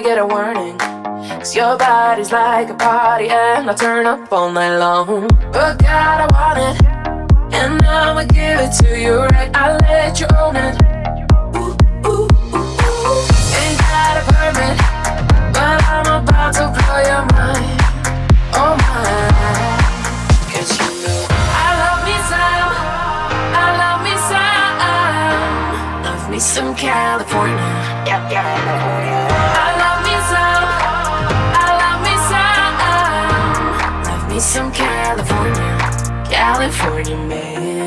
Gotta get a warning. Cause your body's like a party, and I turn up all night long. But God, I want it, and I'ma give it to you right. I let you own it. Ooh, ooh, ooh. Ain't got a permit, but I'm about to blow your mind. Oh my. Cause you know I love me some, I love me some. Love me some California. California. Man.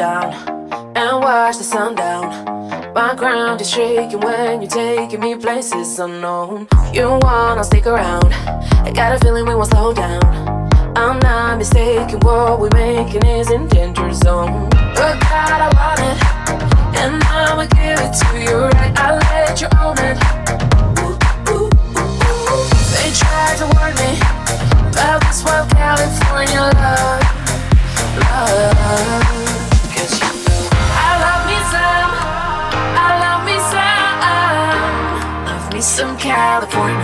Down and watch the sun down. My ground is shaking when you're taking me places unknown. You wanna stick around? I got a feeling we won't slow down. I'm not mistaken, what we're making is in danger zone. But God, I want it, and I'ma give it to you right. I let you own it. They tried to warn me about this wild California love love. Some, I love me some. Love me some California.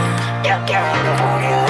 California.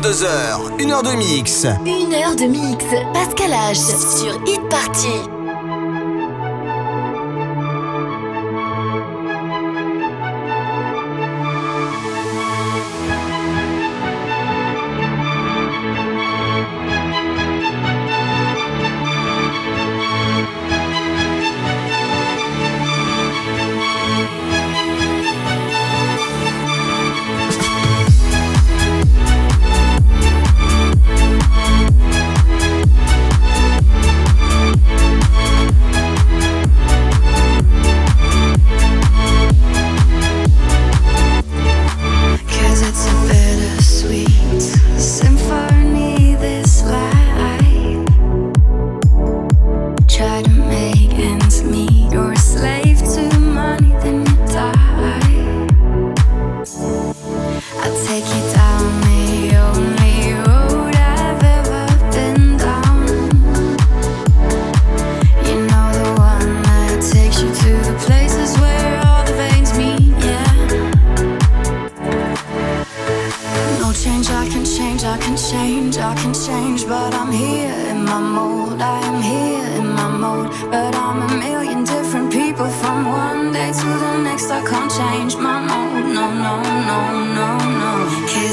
22h, 1h de mix. 1h de mix, Pascal H sur Hit Party. change, but I'm here in my mold. I am here in my mold. But I'm a million different people from one day to the next. I can't change my mold. No, no, no, no, no.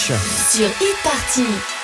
Sur e-party.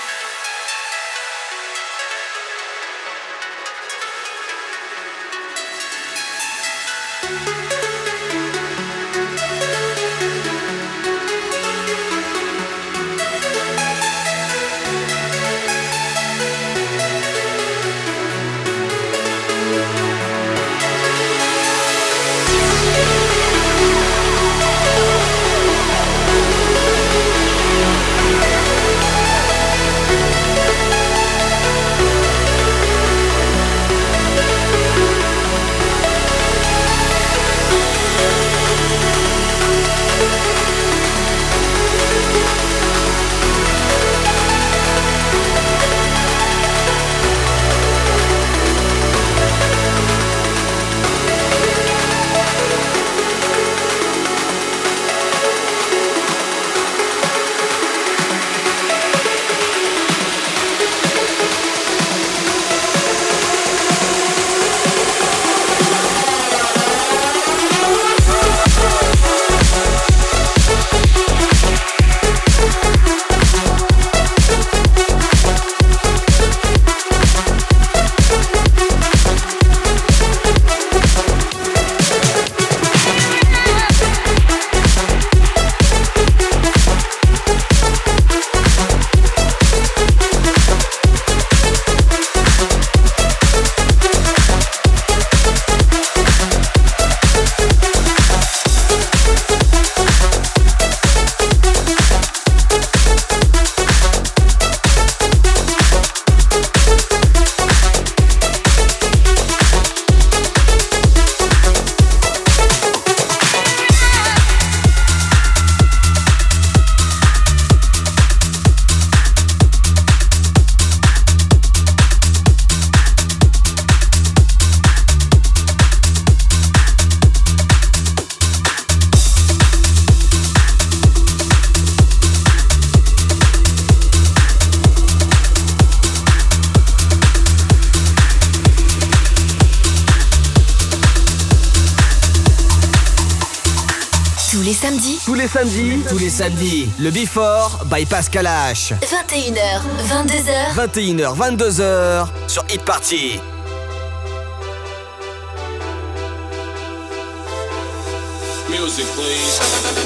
Samedis Tous les samedis. Le Before by Pascal H. 21h, 22h 21h, 22h sur Hit Party. Music please –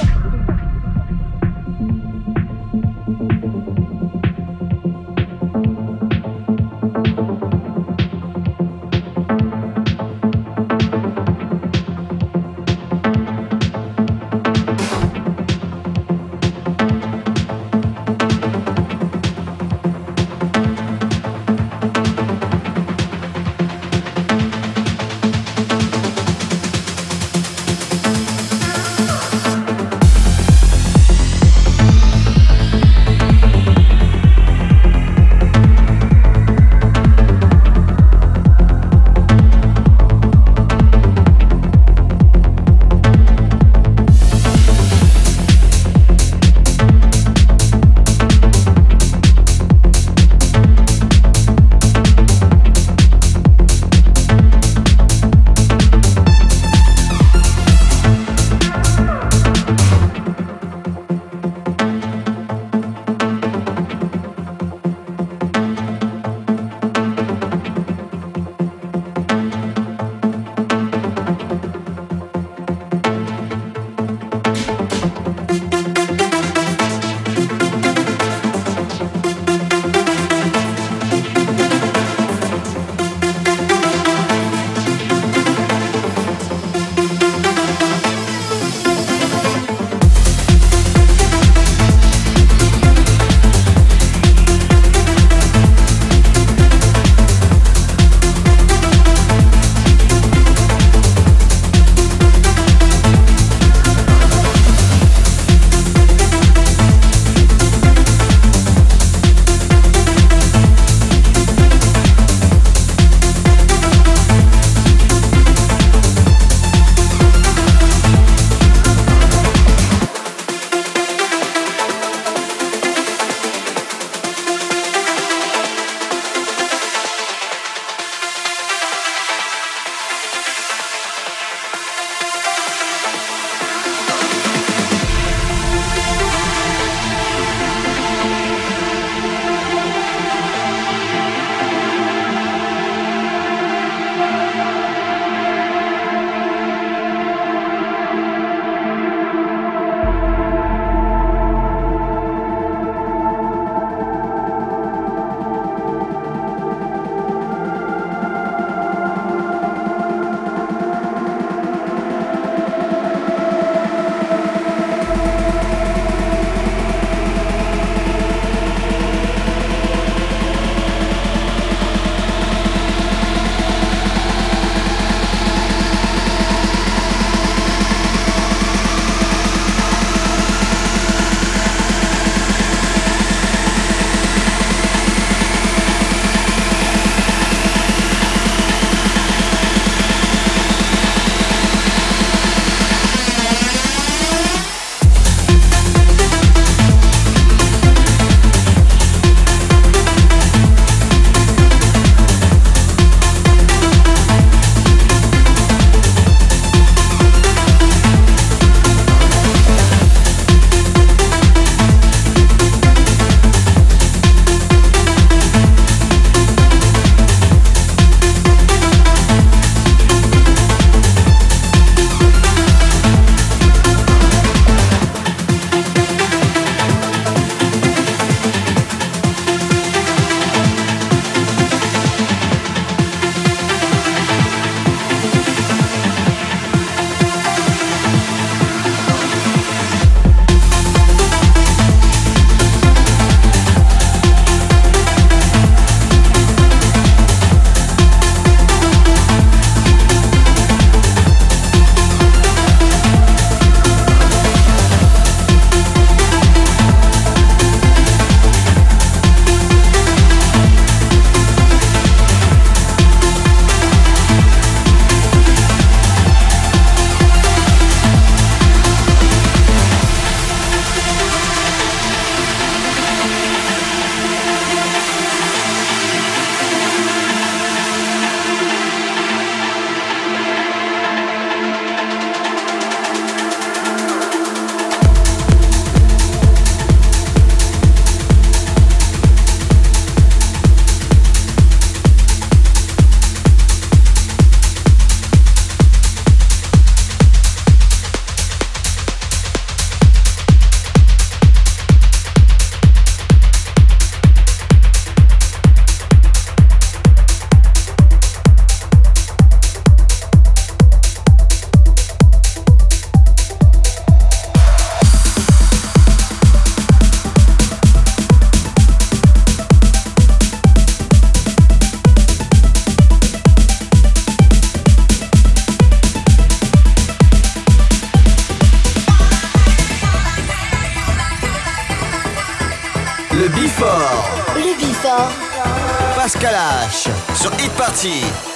Party.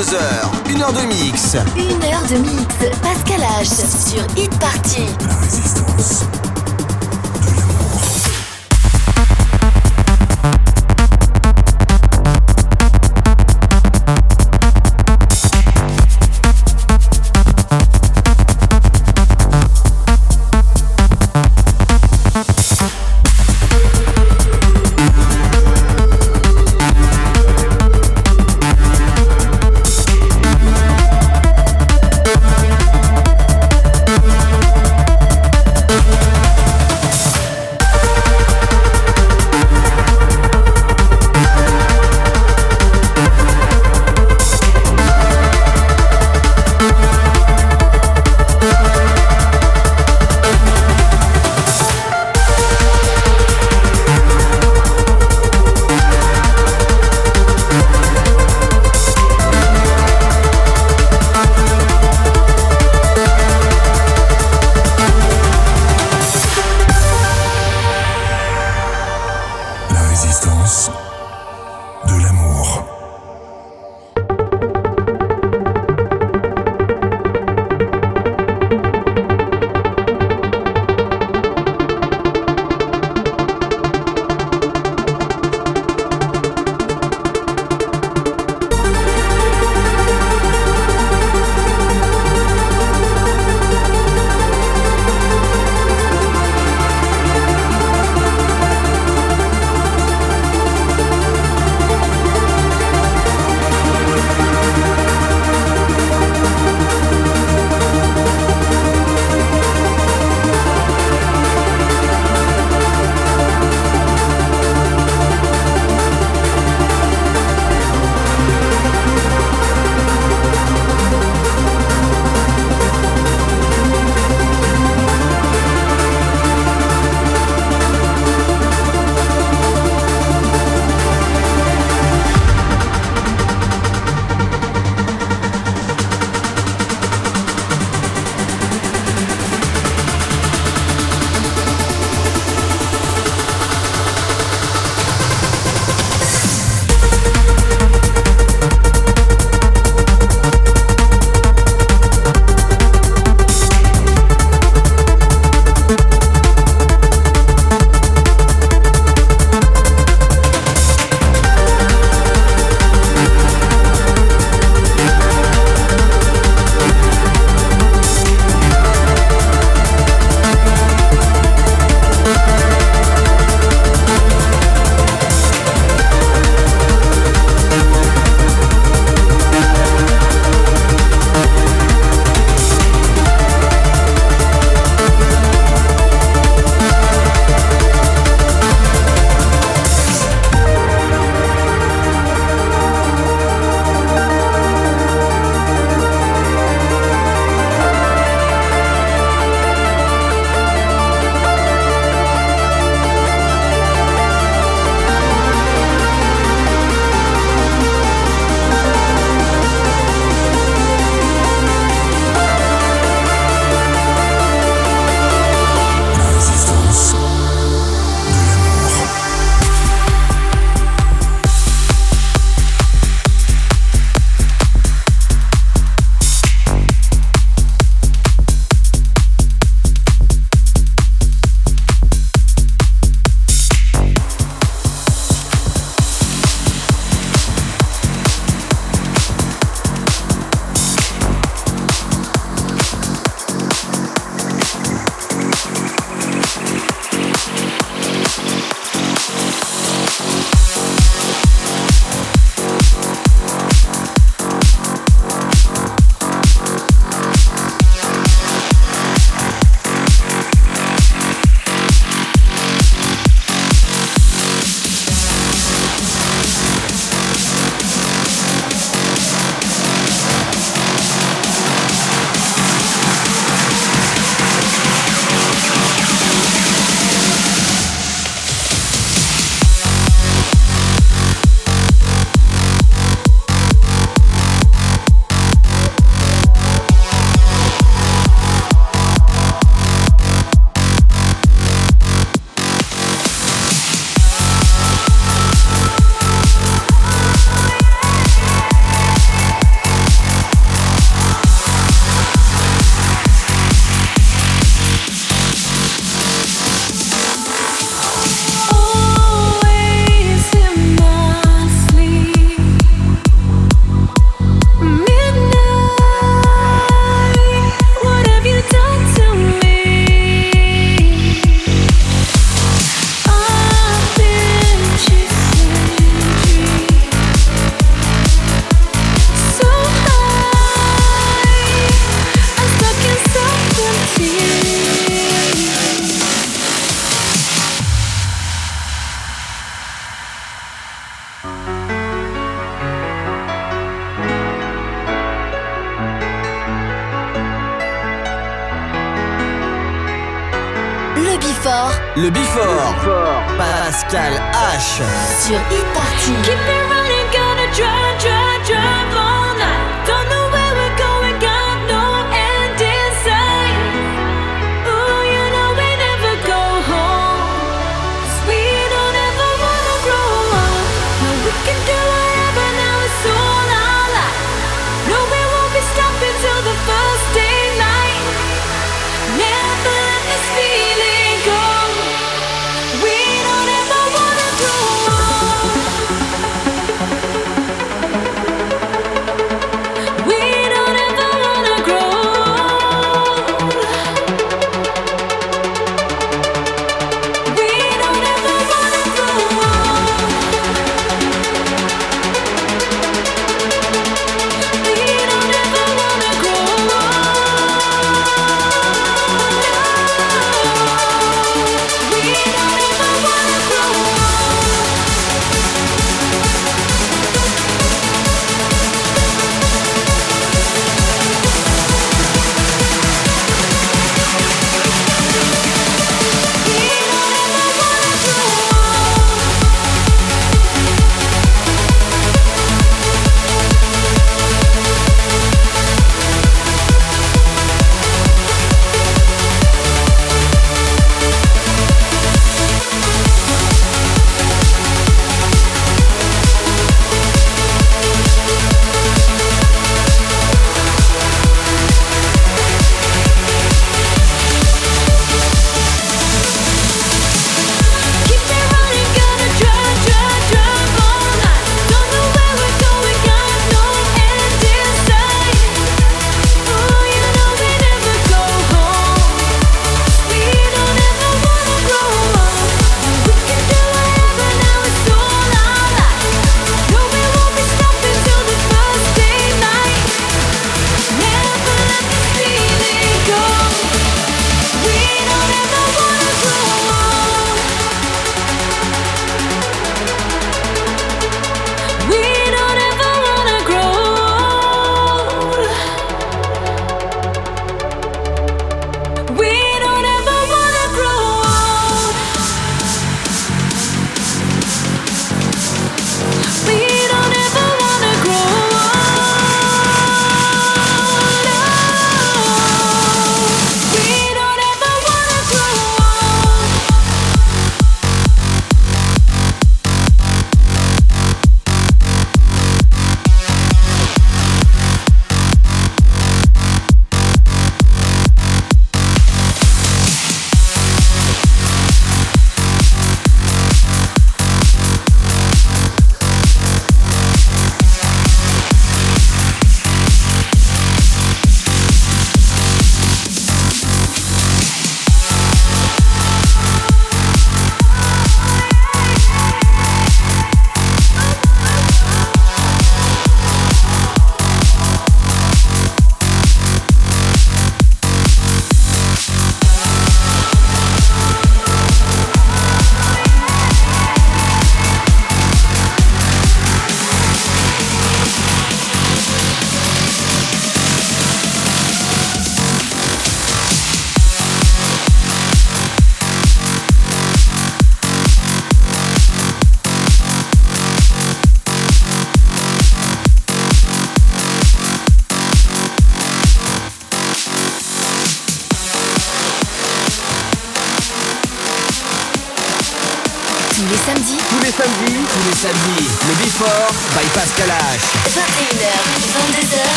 22h, 1